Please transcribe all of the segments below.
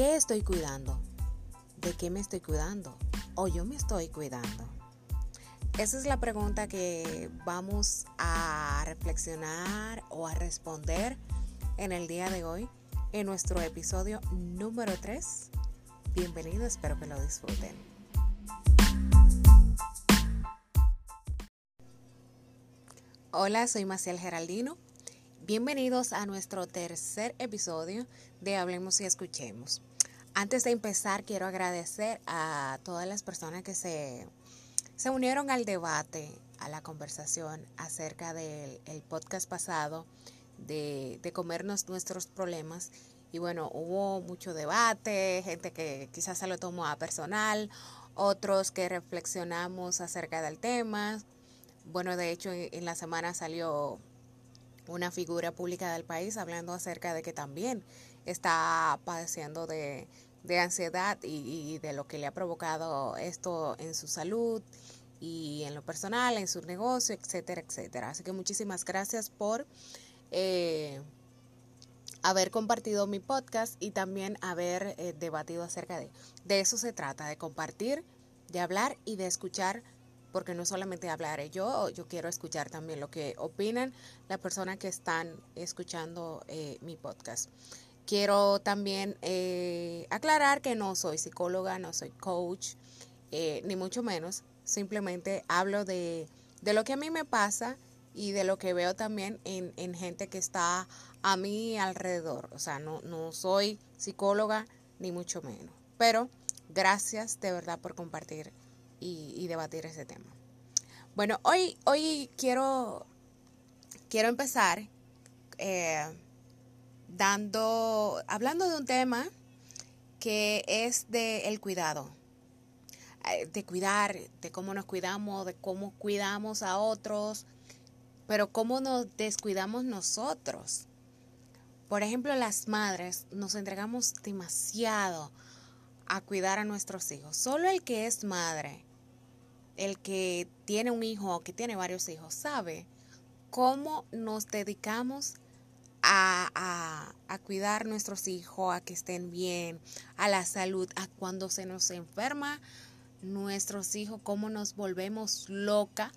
¿Qué estoy cuidando? ¿De qué me estoy cuidando? ¿O yo me estoy cuidando? Esa es la pregunta que vamos a reflexionar o a responder en el día de hoy en nuestro episodio número 3. Bienvenido, espero que lo disfruten. Hola, soy Maciel Geraldino. Bienvenidos a nuestro tercer episodio de Hablemos y Escuchemos. Antes de empezar, quiero agradecer a todas las personas que se, se unieron al debate, a la conversación acerca del podcast pasado de, de comernos nuestros problemas. Y bueno, hubo mucho debate, gente que quizás se lo tomó a personal, otros que reflexionamos acerca del tema. Bueno, de hecho, en la semana salió una figura pública del país hablando acerca de que también está padeciendo de, ansiedad y, de lo que le ha provocado esto en su salud y en lo personal, en su negocio, etcétera, etcétera. Así que muchísimas gracias por eh, haber compartido mi podcast y también haber eh, debatido acerca de. De eso se trata, de compartir, de hablar y de escuchar porque no solamente hablaré yo, yo quiero escuchar también lo que opinan las personas que están escuchando eh, mi podcast. Quiero también eh, aclarar que no soy psicóloga, no soy coach, eh, ni mucho menos. Simplemente hablo de, de, lo que a mí me pasa y de lo que veo también en, en gente que está a mi alrededor. O sea, no, no soy psicóloga, ni mucho menos. Pero gracias de verdad por compartir y, debatir ese tema. Bueno, hoy, hoy quiero, quiero empezar eh, dando, hablando de un tema que es de cuidado, eh, de cuidar, de cómo nos cuidamos, de cómo cuidamos a otros, pero cómo nos descuidamos nosotros. Por ejemplo, las madres nos entregamos demasiado a cuidar a nuestros hijos. Solo el que es madre el que tiene un hijo o que tiene varios hijos sabe cómo nos dedicamos a, a, cuidar nuestros hijos, a que estén bien, a la salud, a cuando se nos enferma nuestros hijos, cómo nos volvemos loca,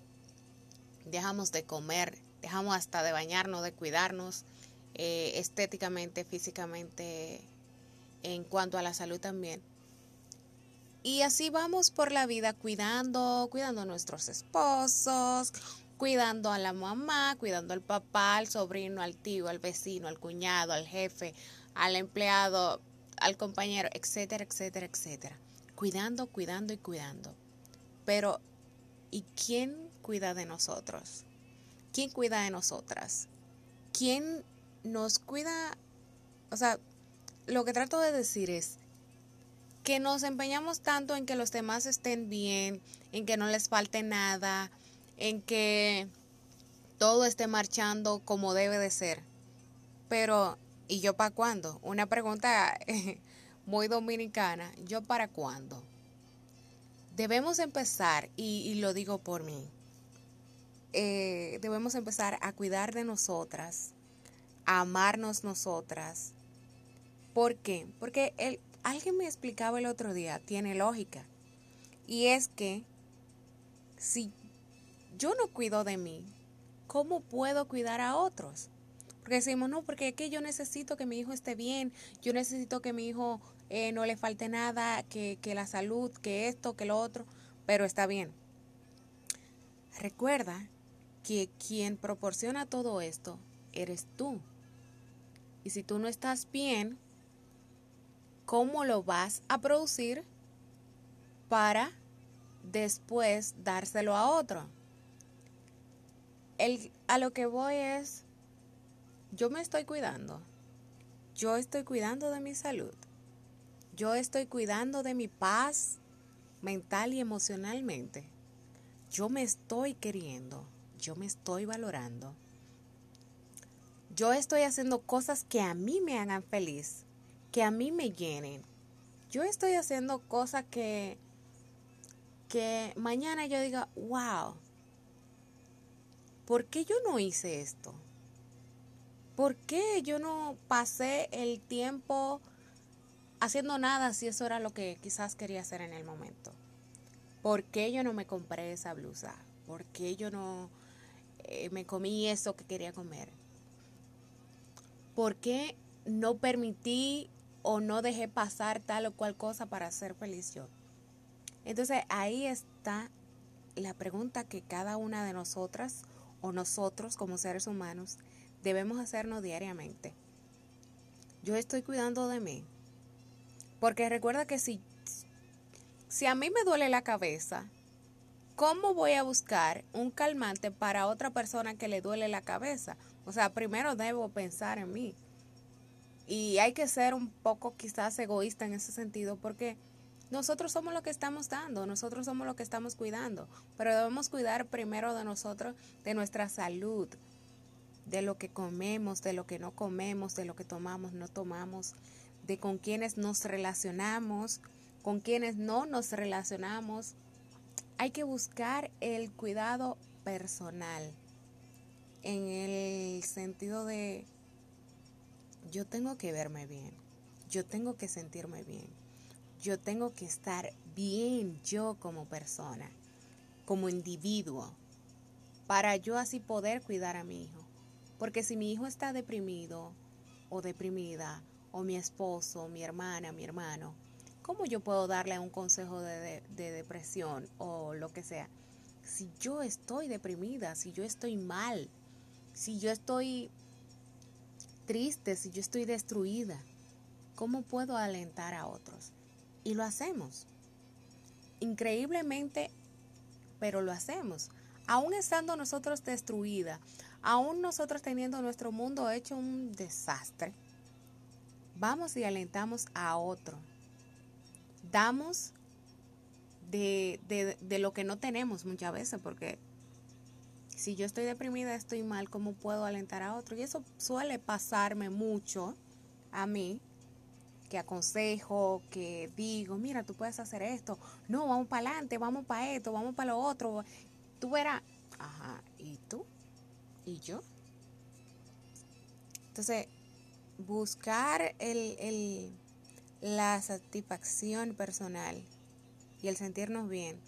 dejamos de comer, dejamos hasta de bañarnos, de cuidarnos eh, estéticamente, físicamente, en cuanto a la salud también. Y así vamos por la vida cuidando, cuidando a nuestros esposos, cuidando a la mamá, cuidando al papá, al sobrino, al tío, al vecino, al cuñado, al jefe, al empleado, al compañero, etcétera, etcétera, etcétera. Cuidando, cuidando y cuidando. Pero, ¿y quién cuida de nosotros? ¿Quién cuida de nosotras? ¿Quién nos cuida? O sea, lo que trato de decir es, que nos empeñamos tanto en que los demás estén bien, en que no les falte nada, en que todo esté marchando como debe de ser. Pero, ¿y yo para cuándo? Una pregunta muy dominicana. ¿Yo para cuándo? Debemos empezar, y, lo digo por mí, eh, debemos empezar a cuidar de nosotras, a amarnos nosotras. ¿Por qué? Porque el, alguien me explicaba el otro día, tiene lógica. Y es que si yo no cuido de mí, ¿cómo puedo cuidar a otros? Porque decimos, no, porque es que yo necesito que mi hijo esté bien, yo necesito que mi hijo eh, no le falte nada, que, que la salud, que esto, que lo otro, pero está bien. Recuerda que quien proporciona todo esto eres tú. Y si tú no estás bien, cómo lo vas a producir para después dárselo a otro. El, a lo que voy es, yo me estoy cuidando. Yo estoy cuidando de mi salud. Yo estoy cuidando de mi paz mental y emocionalmente. Yo me estoy queriendo. Yo me estoy valorando. Yo estoy haciendo cosas que a mí me hagan feliz que a mí me llenen. Yo estoy haciendo cosas que, que mañana yo diga, wow, ¿por qué yo no hice esto? ¿Por qué yo no pasé el tiempo haciendo nada si eso era lo que quizás quería hacer en el momento. ¿Por qué yo no me compré esa blusa? ¿Por qué yo no eh, me comí eso que quería comer? ¿Por qué no permití o no dejé pasar tal o cual cosa para ser feliz yo? Entonces ahí está la pregunta que cada una de nosotras o nosotros como seres humanos debemos hacernos diariamente. Yo estoy cuidando de mí. Porque recuerda que si si a mí me duele la cabeza, ¿cómo voy a buscar un calmante para otra persona que le duele la cabeza? O sea, primero debo pensar en mí. Y hay que ser un poco quizás egoísta en ese sentido porque nosotros somos lo que estamos dando, nosotros somos lo que estamos cuidando, pero debemos cuidar primero de nosotros, de nuestra salud, de lo que comemos, de lo que no comemos, de lo que tomamos, no tomamos, de con quienes nos relacionamos, con quienes no nos relacionamos, hay que buscar el cuidado personal en el sentido de yo tengo que verme bien, yo tengo que sentirme bien, yo tengo que estar bien yo como persona, como individuo, para yo así poder cuidar a mi hijo. Porque si mi hijo está deprimido o deprimida, o mi esposo, mi hermana, mi hermano, ¿cómo yo puedo darle un consejo de, depresión o lo que sea? Si yo estoy deprimida, si yo estoy mal, si yo estoy triste, si yo estoy destruida, ¿cómo puedo alentar a otros? Y lo hacemos. Increíblemente, pero lo hacemos. Aún estando nosotros destruida, aún nosotros teniendo nuestro mundo hecho un desastre, vamos y alentamos a otro damos de, de, lo que no tenemos muchas veces, porque si yo estoy deprimida, estoy mal, ¿cómo puedo alentar a otro? Y eso suele pasarme mucho a mí, que aconsejo, que digo, mira, tú puedes hacer esto, no, vamos para adelante, vamos para esto, vamos para lo otro. Tú verás, ajá, ¿y tú? ¿Y yo? Entonces, buscar el, el la satisfacción personal y el sentirnos bien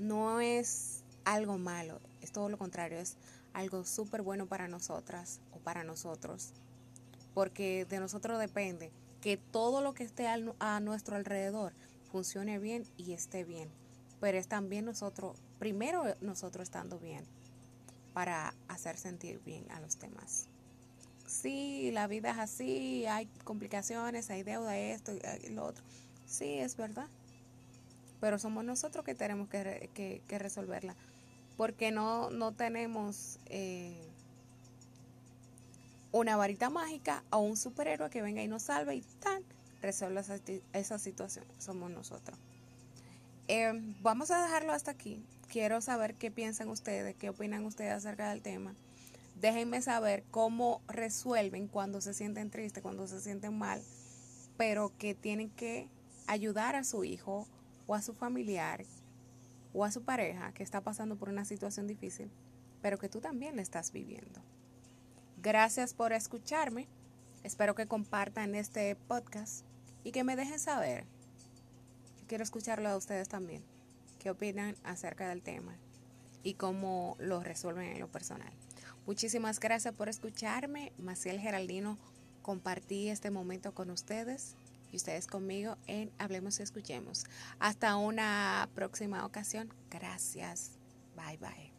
no es algo malo, es todo lo contrario, es algo súper bueno para nosotras o para nosotros, porque de nosotros depende que todo lo que esté a nuestro alrededor funcione bien y esté bien, pero es también nosotros, primero nosotros estando bien, para hacer sentir bien a los demás sí, la vida es así, hay complicaciones, hay deuda, esto y lo otro. Sí, es verdad. Pero somos nosotros que tenemos que, resolverla. Porque no, no tenemos eh, una varita mágica o un superhéroe que venga y nos salve y tal, resuelva esa, esa situación. Somos nosotros. Eh, vamos a dejarlo hasta aquí. Quiero saber qué piensan ustedes, qué opinan ustedes acerca del tema. Déjenme saber cómo resuelven cuando se sienten tristes, cuando se sienten mal, pero que tienen que ayudar a su hijo o a su familiar o a su pareja que está pasando por una situación difícil, pero que tú también la estás viviendo. Gracias por escucharme. Espero que compartan este podcast y que me dejen saber. Yo quiero escucharlo a ustedes también. ¿Qué opinan acerca del tema y cómo lo resuelven en lo personal? Muchísimas gracias por escucharme. Maciel Geraldino, compartí este momento con ustedes y ustedes conmigo en Hablemos y Escuchemos. Hasta una próxima ocasión. Gracias. Bye bye.